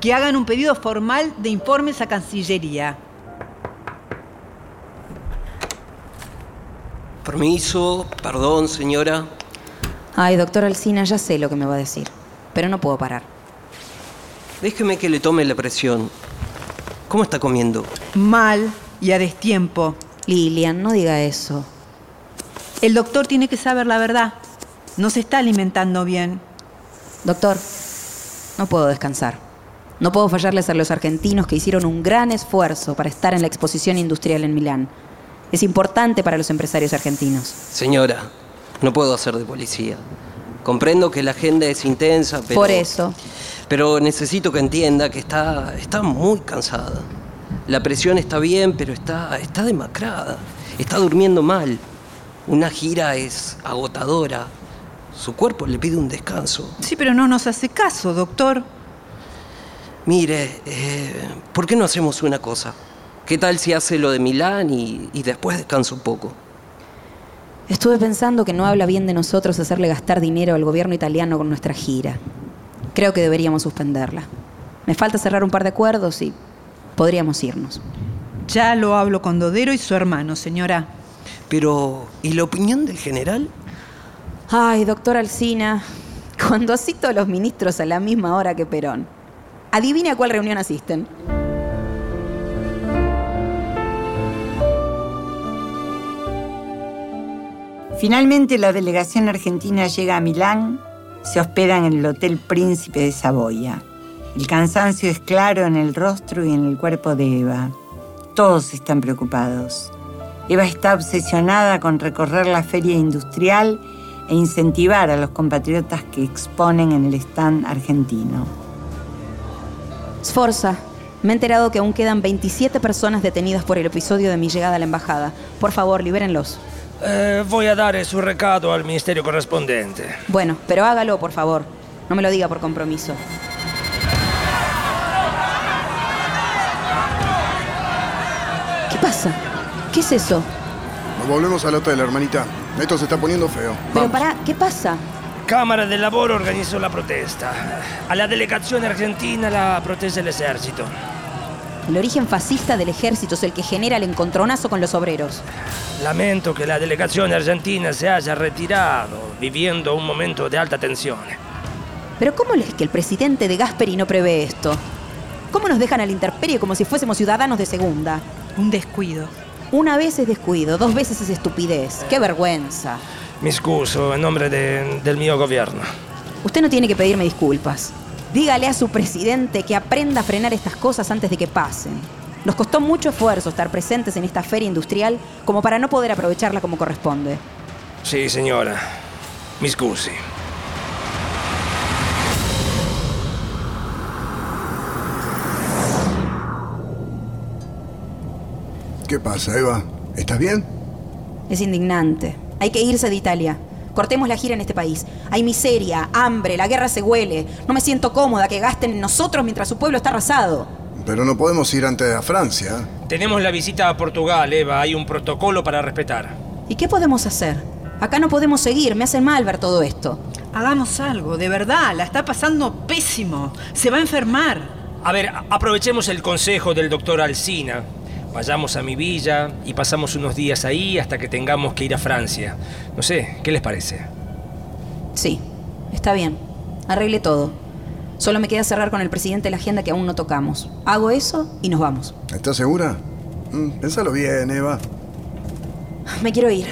Que hagan un pedido formal de informes a Cancillería. Permiso, perdón, señora. Ay, doctor Alsina, ya sé lo que me va a decir. Pero no puedo parar. Déjeme que le tome la presión. ¿Cómo está comiendo? Mal y a destiempo. Lilian, no diga eso. El doctor tiene que saber la verdad. No se está alimentando bien. Doctor, no puedo descansar. No puedo fallarles a los argentinos que hicieron un gran esfuerzo para estar en la exposición industrial en Milán. Es importante para los empresarios argentinos. Señora, no puedo hacer de policía. Comprendo que la agenda es intensa, pero... Por eso. Pero necesito que entienda que está, está muy cansada. La presión está bien, pero está, está demacrada. Está durmiendo mal. Una gira es agotadora. Su cuerpo le pide un descanso. Sí, pero no nos hace caso, doctor. Mire, eh, ¿por qué no hacemos una cosa? ¿Qué tal si hace lo de Milán y, y después descansa un poco? Estuve pensando que no habla bien de nosotros hacerle gastar dinero al gobierno italiano con nuestra gira. Creo que deberíamos suspenderla. Me falta cerrar un par de acuerdos y podríamos irnos. Ya lo hablo con Dodero y su hermano, señora. Pero, ¿y la opinión del general? Ay, doctor Alsina, cuando cito a los ministros a la misma hora que Perón, adivine a cuál reunión asisten. Finalmente la delegación argentina llega a Milán, se hospedan en el Hotel Príncipe de Saboya. El cansancio es claro en el rostro y en el cuerpo de Eva. Todos están preocupados. Eva está obsesionada con recorrer la feria industrial e incentivar a los compatriotas que exponen en el stand argentino. Sforza, me he enterado que aún quedan 27 personas detenidas por el episodio de mi llegada a la embajada. Por favor, libérenlos. Eh, voy a dar su recado al ministerio correspondiente. Bueno, pero hágalo, por favor. No me lo diga por compromiso. ¿Qué es eso? Nos volvemos al hotel, hermanita. Esto se está poniendo feo. Pero pará, ¿qué pasa? Cámara del Lavoro organizó la protesta. A la delegación argentina la protesta del ejército. El origen fascista del ejército es el que genera el encontronazo con los obreros. Lamento que la delegación argentina se haya retirado, viviendo un momento de alta tensión. Pero ¿cómo es que el presidente de Gasperi no prevé esto? ¿Cómo nos dejan al interperio como si fuésemos ciudadanos de segunda? Un descuido. Una vez es descuido, dos veces es estupidez. ¡Qué vergüenza! Mi excuso en nombre de- del mío gobierno. Usted no tiene que pedirme disculpas. Dígale a su presidente que aprenda a frenar estas cosas antes de que pasen. Nos costó mucho esfuerzo estar presentes en esta feria industrial como para no poder aprovecharla como corresponde. Sí, señora. Mi scusi. ¿Qué pasa, Eva? ¿Estás bien? Es indignante. Hay que irse de Italia. Cortemos la gira en este país. Hay miseria, hambre, la guerra se huele. No me siento cómoda que gasten en nosotros mientras su pueblo está arrasado. Pero no podemos ir antes a Francia. Tenemos la visita a Portugal, Eva. Hay un protocolo para respetar. ¿Y qué podemos hacer? Acá no podemos seguir, me hace mal ver todo esto. Hagamos algo, de verdad, la está pasando pésimo. Se va a enfermar. A ver, aprovechemos el consejo del doctor Alsina. Vayamos a mi villa y pasamos unos días ahí hasta que tengamos que ir a Francia. No sé, ¿qué les parece? Sí, está bien. Arregle todo. Solo me queda cerrar con el presidente la agenda que aún no tocamos. Hago eso y nos vamos. ¿Estás segura? Mm, Pénsalo bien, Eva. (sighs) Me quiero ir.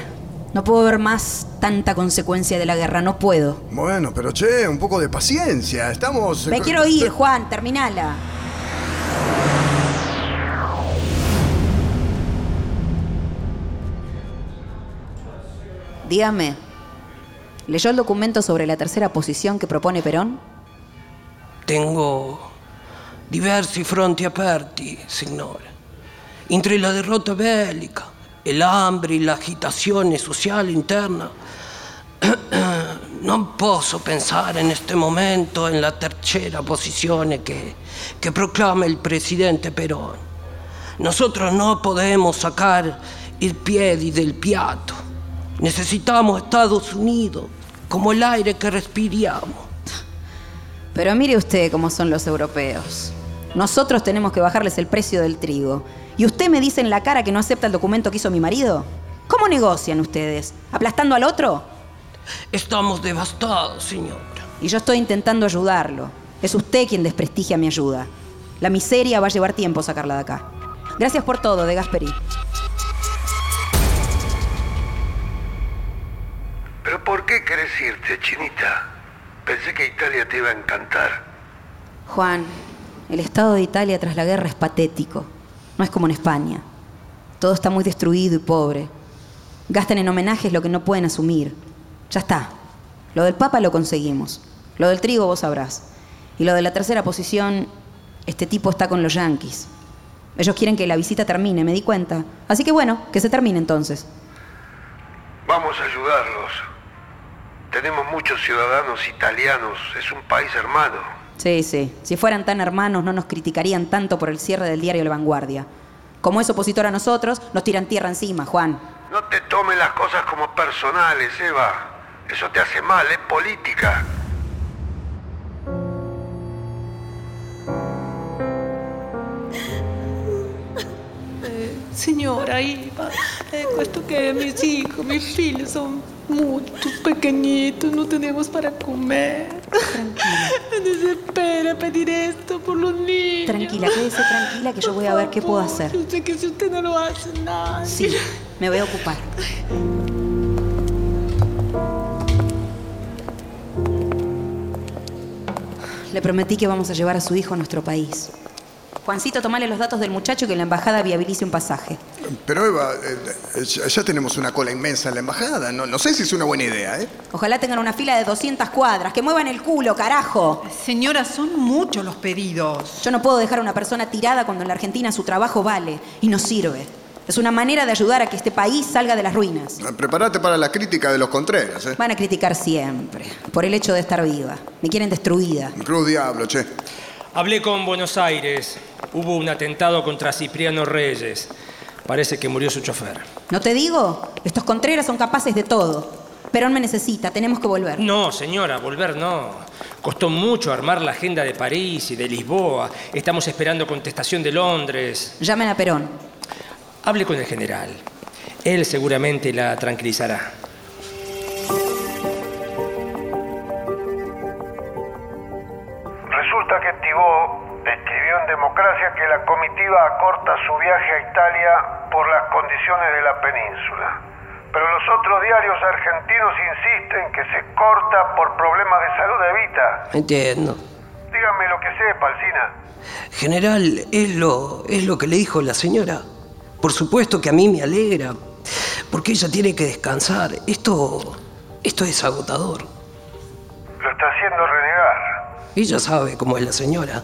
No puedo ver más tanta consecuencia de la guerra, no puedo. Bueno, pero che, un poco de paciencia. Estamos. Me quiero ir, Juan, terminala. Dígame, ¿leyó el documento sobre la tercera posición que propone Perón? Tengo diversi fronti aperti, signore. Entre la derrota bellica, el hambre y la agitazione sociale interna, (clears throat) non posso pensare in questo momento en la tercera posizione che, che proclama il presidente Perón. Nosotros no podemos sacar il piedi del piatto. Necesitamos Estados Unidos como el aire que respiramos. Pero mire usted cómo son los europeos. Nosotros tenemos que bajarles el precio del trigo. ¿Y usted me dice en la cara que no acepta el documento que hizo mi marido? ¿Cómo negocian ustedes? ¿Aplastando al otro? Estamos devastados, señora. Y yo estoy intentando ayudarlo. Es usted quien desprestigia mi ayuda. La miseria va a llevar tiempo sacarla de acá. Gracias por todo, de Gasperi. ¿Pero por qué querés irte, Chinita? Pensé que Italia te iba a encantar. Juan, el estado de Italia tras la guerra es patético. No es como en España. Todo está muy destruido y pobre. Gastan en homenajes lo que no pueden asumir. Ya está. Lo del Papa lo conseguimos. Lo del trigo vos sabrás. Y lo de la tercera posición, este tipo está con los yanquis. Ellos quieren que la visita termine, me di cuenta. Así que bueno, que se termine entonces. Vamos a ayudarlos. Tenemos muchos ciudadanos italianos. Es un país hermano. Sí, sí. Si fueran tan hermanos, no nos criticarían tanto por el cierre del diario La Vanguardia. Como es opositor a nosotros, nos tiran tierra encima, Juan. No te tomes las cosas como personales, Eva. Eso te hace mal, es política. Eh, signora Iva, eh, questo che mis hijos, mis figli son mucho pequeñitos, no tenemos para comer. Tranquila. (laughs) Desespera pedir esto por los niños. Tranquila, quédese tranquila que yo voy a ver qué puedo hacer. Yo sé que si usted no lo hace, nada. Sí, me voy a ocupar. Le prometí que vamos a llevar a su hijo a nuestro país. Juancito, tomale los datos del muchacho y que la embajada viabilice un pasaje. Pero Eva, eh, eh, ya ya tenemos una cola inmensa en la embajada. No, no sé si es una buena idea, ¿eh? Ojalá tengan una fila de 200 cuadras. ¡Que muevan el culo, carajo! Señora, son muchos los pedidos. Yo no puedo dejar a una persona tirada cuando en la Argentina su trabajo vale y nos sirve. Es una manera de ayudar a que este país salga de las ruinas. Prepárate para la crítica de los Contreras, ¿eh? Van a criticar siempre, por el hecho de estar viva. Me quieren destruida. Cruz Diablo, che. Hablé con Buenos Aires. Hubo un atentado contra Cipriano Reyes. Parece que murió su chofer. ¿No te digo? Estos Contreras son capaces de todo. Perón me necesita, tenemos que volver. No, señora, volver no. Costó mucho armar la agenda de París y de Lisboa. Estamos esperando contestación de Londres. Llamen a Perón. Hable con el general. Él seguramente la tranquilizará. Resulta que Tibó escribió en Democracia que la comitiva acorta su viaje a Italia por las condiciones de la península. Pero los otros diarios argentinos insisten que se corta por problemas de salud de Evita. Entiendo. Dígame lo que sepa, Alcina. General, es lo, es lo que le dijo la señora. Por supuesto que a mí me alegra, porque ella tiene que descansar. Esto, esto es agotador. Lo está haciendo renegar. Ella sabe cómo es la señora.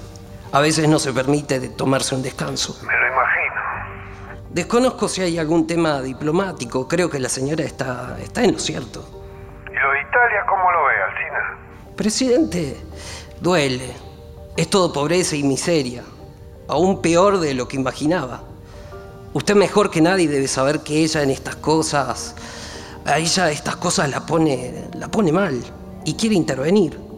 A veces no se permite de tomarse un descanso. Me lo imagino. Desconozco si hay algún tema diplomático. Creo que la señora está, está en lo cierto. ¿Y lo de Italia cómo lo ve, Alcina? Presidente, duele. Es todo pobreza y miseria. Aún peor de lo que imaginaba. Usted mejor que nadie debe saber que ella en estas cosas, a ella estas cosas la pone, la pone mal y quiere intervenir.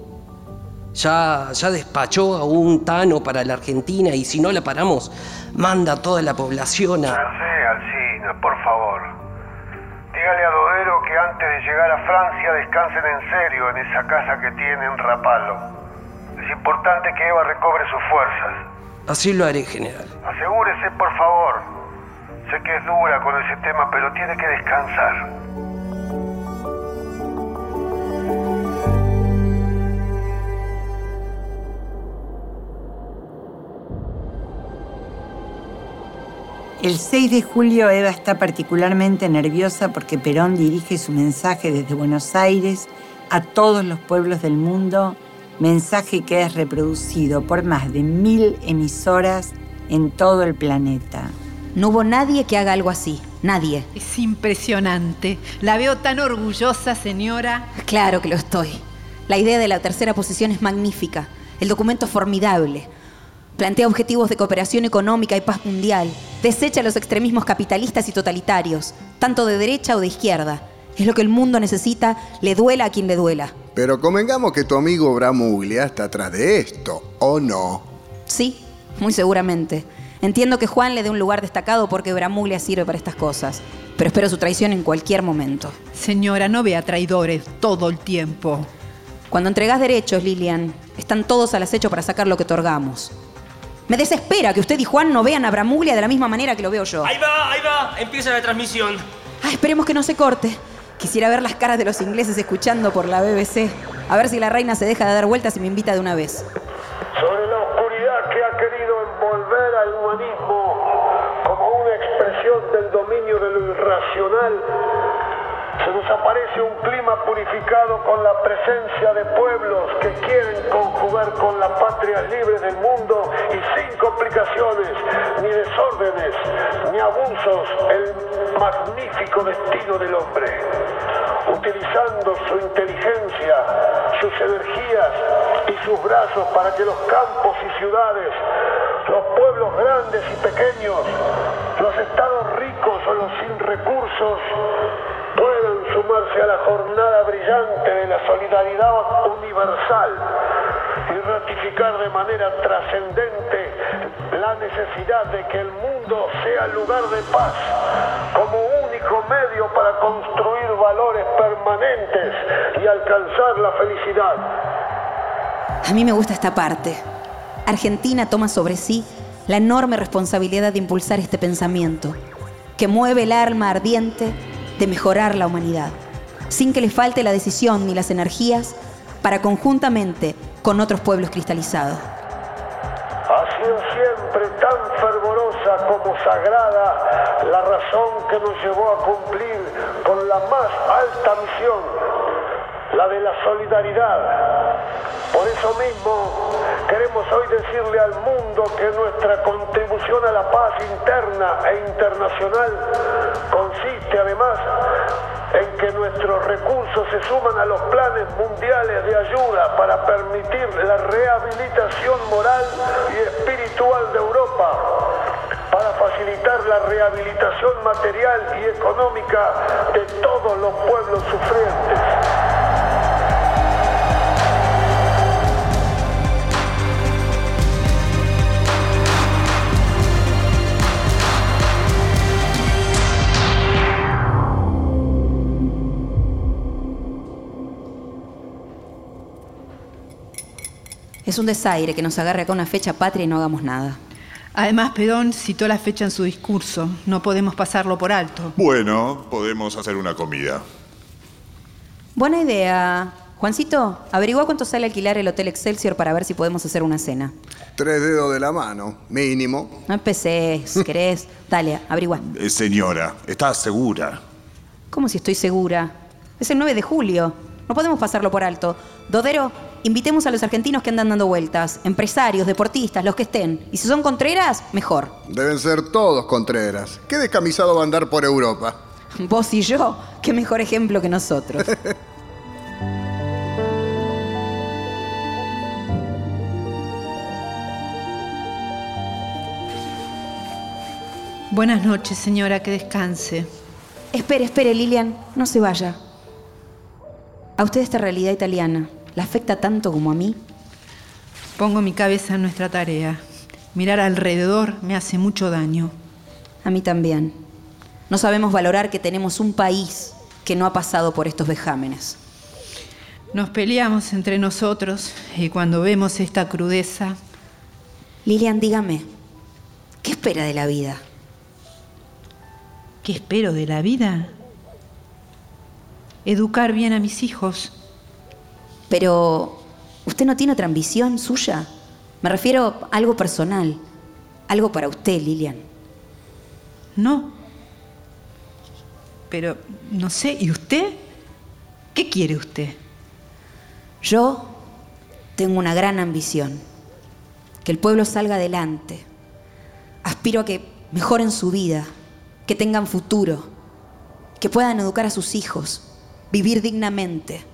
Ya, ya despachó a un Tano para la Argentina y si no la paramos, manda a toda la población a... sé, Alcina, por favor. Dígale a Dodero que antes de llegar a Francia descansen en serio en esa casa que tiene en Rapalo. Es importante que Eva recobre sus fuerzas. Así lo haré, general. Asegúrese, por favor. Sé que es dura con ese tema, pero tiene que descansar. El 6 de julio Eva está particularmente nerviosa porque Perón dirige su mensaje desde Buenos Aires a todos los pueblos del mundo, mensaje que es reproducido por más de mil emisoras en todo el planeta. No hubo nadie que haga algo así, nadie. Es impresionante. La veo tan orgullosa, señora. Claro que lo estoy. La idea de la tercera posición es magnífica. El documento es formidable. Plantea objetivos de cooperación económica y paz mundial. Desecha los extremismos capitalistas y totalitarios, tanto de derecha o de izquierda. Es lo que el mundo necesita, le duela a quien le duela. Pero convengamos que tu amigo Bramuglia está atrás de esto, ¿o no? Sí, muy seguramente. Entiendo que Juan le dé un lugar destacado porque Bramuglia sirve para estas cosas, pero espero su traición en cualquier momento. Señora, no vea traidores todo el tiempo. Cuando entregas derechos, Lilian, están todos al acecho para sacar lo que otorgamos. Me desespera que usted y Juan no vean a Bramuglia de la misma manera que lo veo yo. Ahí va, ahí va. Empieza la transmisión. Ah, esperemos que no se corte. Quisiera ver las caras de los ingleses escuchando por la BBC. A ver si la reina se deja de dar vueltas y me invita de una vez. Sobre la oscuridad que ha querido envolver al humanismo como una expresión del dominio de lo irracional, Se nos aparece un clima purificado con la presencia de pueblos que quieren conjugar con la patria libre del mundo y sin complicaciones, ni desórdenes, ni abusos, el magnífico destino del hombre. Utilizando su inteligencia, sus energías y sus brazos para que los campos y ciudades, los pueblos grandes y pequeños, los estados ricos o los sin recursos, sumarse a la jornada brillante de la solidaridad universal y ratificar de manera trascendente la necesidad de que el mundo sea lugar de paz como único medio para construir valores permanentes y alcanzar la felicidad. A mí me gusta esta parte. Argentina toma sobre sí la enorme responsabilidad de impulsar este pensamiento, que mueve el alma ardiente de mejorar la humanidad, sin que le falte la decisión ni las energías para conjuntamente con otros pueblos cristalizados. Ha sido siempre tan fervorosa como sagrada la razón que nos llevó a cumplir con la más alta misión, la de la solidaridad. Por eso mismo queremos al mundo que nuestra contribución a la paz interna e internacional consiste además en que nuestros recursos se suman a los planes mundiales de ayuda para permitir la rehabilitación moral y espiritual de Europa, para facilitar la rehabilitación material y económica de todos los pueblos sufrientes. Es un desaire que nos agarre acá una fecha patria y no hagamos nada. Además, Perón citó la fecha en su discurso. No podemos pasarlo por alto. Bueno, podemos hacer una comida. Buena idea. Juancito, averigua cuánto sale alquilar el Hotel Excelsior para ver si podemos hacer una cena. Tres dedos de la mano, mínimo. No empeces, (laughs) ¿querés? Dale, averigua. Eh, señora, ¿está segura? ¿Cómo si estoy segura? Es el 9 de julio. No podemos pasarlo por alto. Dodero, invitemos a los argentinos que andan dando vueltas. Empresarios, deportistas, los que estén. Y si son contreras, mejor. Deben ser todos contreras. ¿Qué descamisado va a andar por Europa? Vos y yo, qué mejor ejemplo que nosotros. (laughs) Buenas noches, señora, que descanse. Espere, espere, Lilian, no se vaya. ¿A usted esta realidad italiana la afecta tanto como a mí? Pongo mi cabeza en nuestra tarea. Mirar alrededor me hace mucho daño. A mí también. No sabemos valorar que tenemos un país que no ha pasado por estos vejámenes. Nos peleamos entre nosotros y cuando vemos esta crudeza... Lilian, dígame, ¿qué espera de la vida? ¿Qué espero de la vida? Educar bien a mis hijos. Pero, ¿usted no tiene otra ambición suya? Me refiero a algo personal, algo para usted, Lilian. No. Pero, no sé, ¿y usted? ¿Qué quiere usted? Yo tengo una gran ambición, que el pueblo salga adelante. Aspiro a que mejoren su vida, que tengan futuro, que puedan educar a sus hijos, vivir dignamente.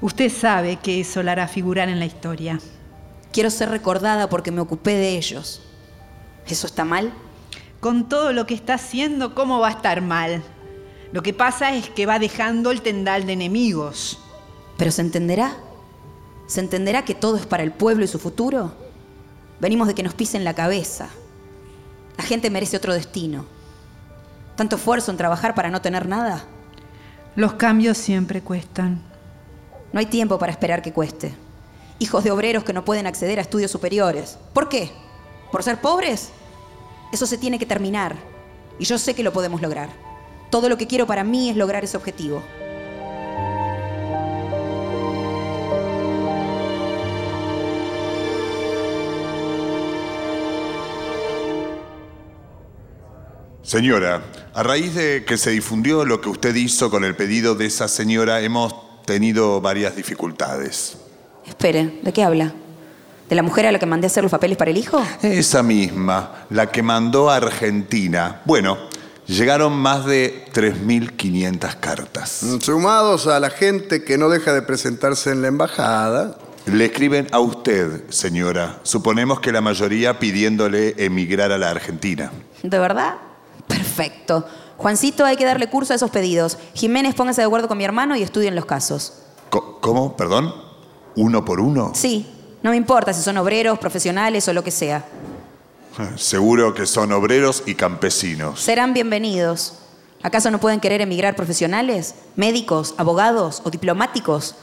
Usted sabe que eso la hará figurar en la historia. Quiero ser recordada porque me ocupé de ellos. ¿Eso está mal? Con todo lo que está haciendo, ¿cómo va a estar mal? Lo que pasa es que va dejando el tendal de enemigos. ¿Pero se entenderá? ¿Se entenderá que todo es para el pueblo y su futuro? Venimos de que nos pisen la cabeza. La gente merece otro destino. ¿Tanto esfuerzo en trabajar para no tener nada? Los cambios siempre cuestan. No hay tiempo para esperar que cueste. Hijos de obreros que no pueden acceder a estudios superiores. ¿Por qué? ¿Por ser pobres? Eso se tiene que terminar. Y yo sé que lo podemos lograr. Todo lo que quiero para mí es lograr ese objetivo. Señora, a raíz de que se difundió lo que usted hizo con el pedido de esa señora, hemos tenido varias dificultades. Espere, ¿de qué habla? ¿De la mujer a la que mandé a hacer los papeles para el hijo? Esa misma, la que mandó a Argentina. Bueno, llegaron más de 3.500 cartas. Sumados a la gente que no deja de presentarse en la embajada. Le escriben a usted, señora. Suponemos que la mayoría pidiéndole emigrar a la Argentina. ¿De verdad? Perfecto. Juancito, hay que darle curso a esos pedidos. Jiménez, póngase de acuerdo con mi hermano y estudien los casos. ¿Cómo? ¿Perdón? ¿Uno por uno? Sí, no me importa si son obreros, profesionales o lo que sea. (laughs) Seguro que son obreros y campesinos. Serán bienvenidos. ¿Acaso no pueden querer emigrar profesionales? ¿Médicos, abogados o diplomáticos?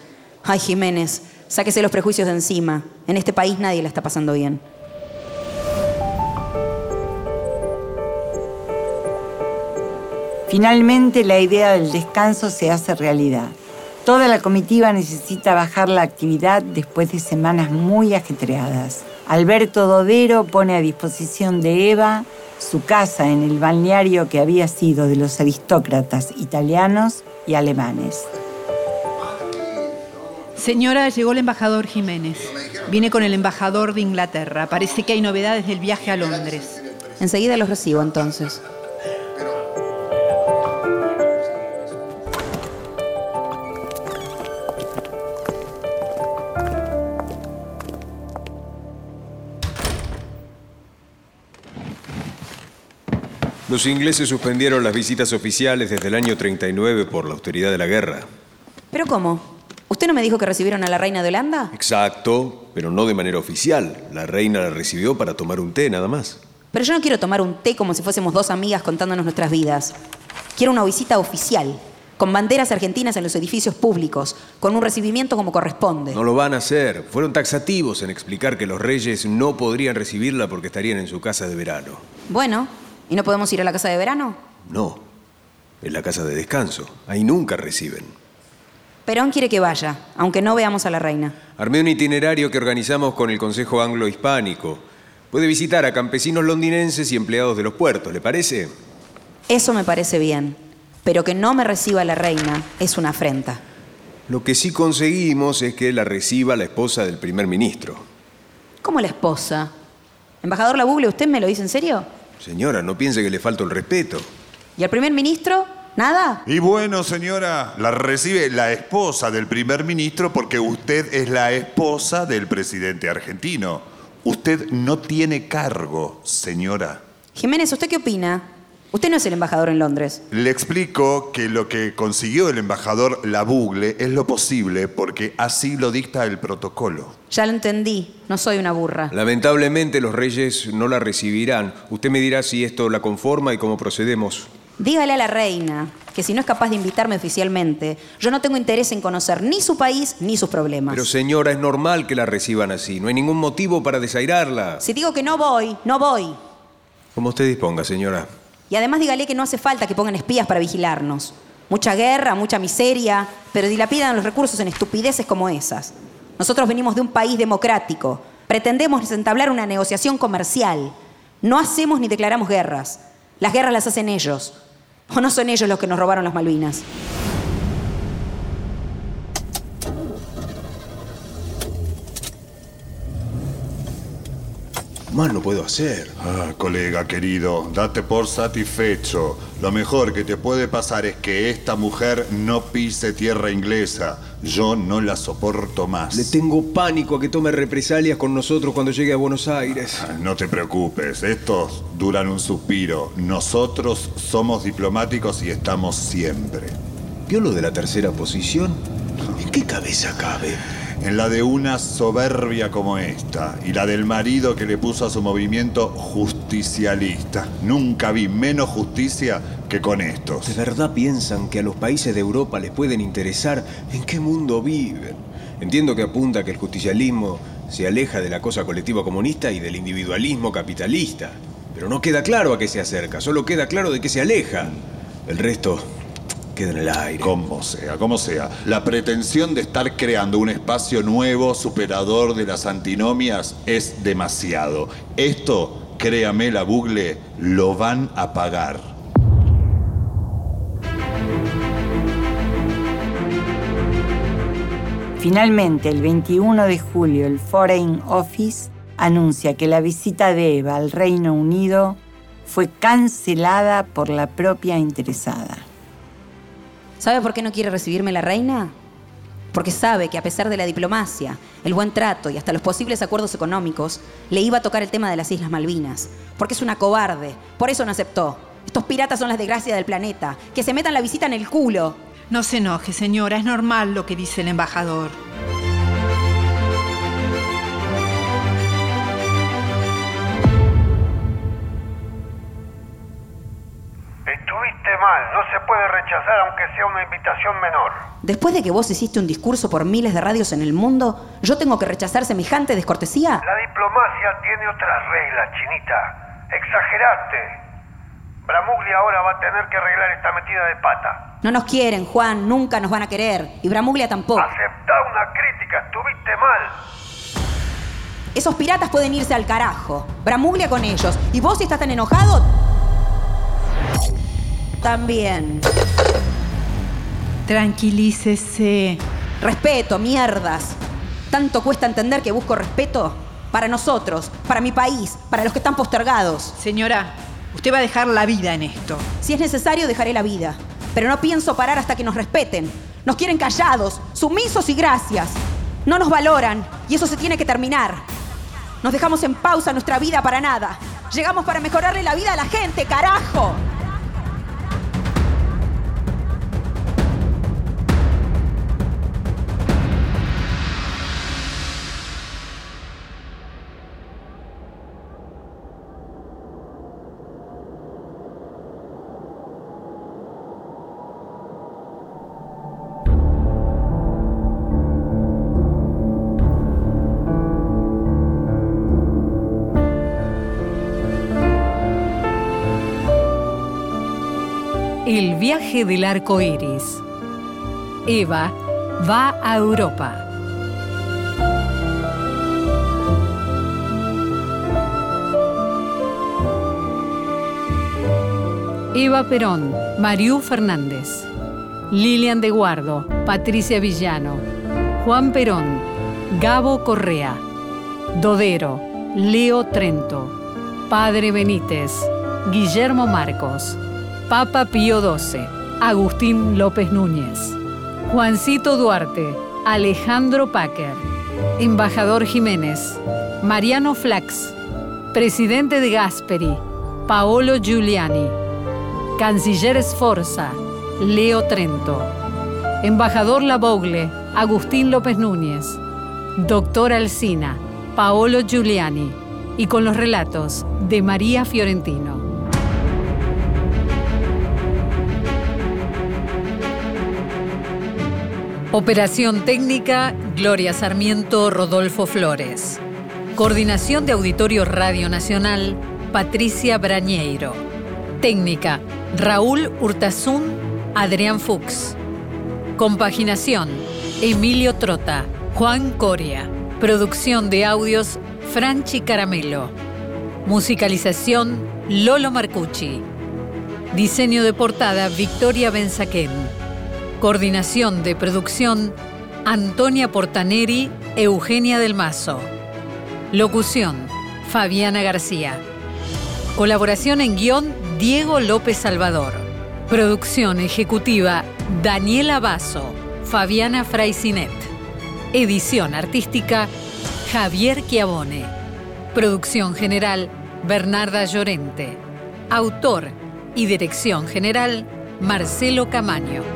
Ay, Jiménez, sáquese los prejuicios de encima. En este país nadie la está pasando bien. Finalmente la idea del descanso se hace realidad. Toda la comitiva necesita bajar la actividad después de semanas muy ajetreadas. Alberto Dodero pone a disposición de Eva su casa en el balneario que había sido de los aristócratas italianos y alemanes. Señora, llegó el embajador Jiménez. Viene con el embajador de Inglaterra. Parece que hay novedades del viaje a Londres. Enseguida los recibo entonces. Los ingleses suspendieron las visitas oficiales desde el año 39 por la austeridad de la guerra. ¿Pero cómo? ¿Usted no me dijo que recibieron a la reina de Holanda? Exacto, pero no de manera oficial. La reina la recibió para tomar un té nada más. Pero yo no quiero tomar un té como si fuésemos dos amigas contándonos nuestras vidas. Quiero una visita oficial, con banderas argentinas en los edificios públicos, con un recibimiento como corresponde. No lo van a hacer. Fueron taxativos en explicar que los reyes no podrían recibirla porque estarían en su casa de verano. Bueno, ¿y no podemos ir a la casa de verano? No, es la casa de descanso. Ahí nunca reciben. Perón quiere que vaya, aunque no veamos a la reina. Armé un itinerario que organizamos con el Consejo Anglo-Hispánico. Puede visitar a campesinos londinenses y empleados de los puertos, ¿le parece? Eso me parece bien. Pero que no me reciba la reina es una afrenta. Lo que sí conseguimos es que la reciba la esposa del primer ministro. ¿Cómo la esposa? Embajador Labugle, ¿usted me lo dice en serio? Señora, no piense que le falta el respeto. ¿Y al primer ministro? ¿Nada? Y bueno, señora, la recibe la esposa del primer ministro porque usted es la esposa del presidente argentino. Usted no tiene cargo, señora. Jiménez, ¿usted qué opina? Usted no es el embajador en Londres. Le explico que lo que consiguió el embajador Labugle es lo posible porque así lo dicta el protocolo. Ya lo entendí, no soy una burra. Lamentablemente los reyes no la recibirán. Usted me dirá si esto la conforma y cómo procedemos. Dígale a la reina que si no es capaz de invitarme oficialmente, yo no tengo interés en conocer ni su país ni sus problemas. Pero señora, es normal que la reciban así. No hay ningún motivo para desairarla. Si digo que no voy, no voy. Como usted disponga, señora. Y además dígale que no hace falta que pongan espías para vigilarnos. Mucha guerra, mucha miseria, pero dilapidan los recursos en estupideces como esas. Nosotros venimos de un país democrático. Pretendemos entablar una negociación comercial. No hacemos ni declaramos guerras. Las guerras las hacen ellos. ¿O no son ellos los que nos robaron las Malvinas? Más no puedo hacer. Ah, colega querido, date por satisfecho. Lo mejor que te puede pasar es que esta mujer no pise tierra inglesa. Yo no la soporto más. Le tengo pánico a que tome represalias con nosotros cuando llegue a Buenos Aires. Ah, No te preocupes, estos duran un suspiro. Nosotros somos diplomáticos y estamos siempre. ¿Vio lo de la tercera posición? ¿En qué cabeza cabe? En la de una soberbia como esta y la del marido que le puso a su movimiento justicialista. Nunca vi menos justicia que con estos. ¿De verdad piensan que a los países de Europa les pueden interesar en qué mundo viven? Entiendo que apunta que el justicialismo se aleja de la cosa colectiva comunista y del individualismo capitalista. Pero no queda claro a qué se acerca, solo queda claro de qué se aleja. El resto queda en el aire. Como sea, como sea. La pretensión de estar creando un espacio nuevo, superador de las antinomias, es demasiado. Esto, créame la bugle, lo van a pagar. Finalmente, el 21 de julio, el Foreign Office anuncia que la visita de Eva al Reino Unido fue cancelada por la propia interesada. ¿Sabe por qué no quiere recibirme la reina? Porque sabe que a pesar de la diplomacia, el buen trato y hasta los posibles acuerdos económicos, le iba a tocar el tema de las Islas Malvinas. Porque es una cobarde. Por eso no aceptó. Estos piratas son las desgracias del planeta. Que se metan la visita en el culo. No se enoje, señora. Es normal lo que dice el embajador. Estuviste mal, no se puede rechazar aunque sea una invitación menor. Después de que vos hiciste un discurso por miles de radios en el mundo, ¿yo tengo que rechazar semejante descortesía? La diplomacia tiene otras reglas, chinita. Exageraste. Bramuglia ahora va a tener que arreglar esta metida de pata. No nos quieren, Juan, nunca nos van a querer. Y Bramuglia tampoco. Aceptá una crítica, estuviste mal. Esos piratas pueden irse al carajo. Bramuglia con ellos. ¿Y vos si estás tan enojado? También. Tranquilícese. Respeto, mierdas. ¿Tanto cuesta entender que busco respeto? Para nosotros, para mi país, para los que están postergados. Señora, usted va a dejar la vida en esto. Si es necesario, dejaré la vida. Pero no pienso parar hasta que nos respeten. Nos quieren callados, sumisos y gracias. No nos valoran y eso se tiene que terminar. Nos dejamos en pausa nuestra vida para nada. Llegamos para mejorarle la vida a la gente, carajo. El viaje del arco iris. Eva va a Europa. Eva Perón, Mariú Fernández, Lilian de Guardo, Patricia Villano, Juan Perón, Gabo Correa, Dodero, Leo Trento, Padre Benítez, Guillermo Marcos, Papa Pío XII, Agustín López Núñez, Juancito Duarte, Alejandro Packer, Embajador Jiménez, Mariano Flax, Presidente de Gasperi, Paolo Giuliani, Canciller Sforza, Leo Trento, Embajador Labogle, Agustín López Núñez, Doctor Alsina, Paolo Giuliani, y con los relatos de María Fiorentino. Operación técnica, Gloria Sarmiento, Rodolfo Flores. Coordinación de Auditorio Radio Nacional, Patricia Brañeiro. Técnica, Raúl Hurtazún, Adrián Fuchs. Compaginación, Emilio Trota, Juan Coria. Producción de audios, Franchi Caramelo. Musicalización, Lolo Marcucci. Diseño de portada, Victoria Benzaquén. Coordinación de producción, Antonia Portaneri, Eugenia del Mazo. Locución, Fabiana García. Colaboración en guion, Diego López Salvador. Producción ejecutiva, Daniela Basso, Fabiana Fraisinet. Edición artística, Javier Chiavone. Producción general, Bernarda Llorente. Autor y dirección general, Marcelo Camaño.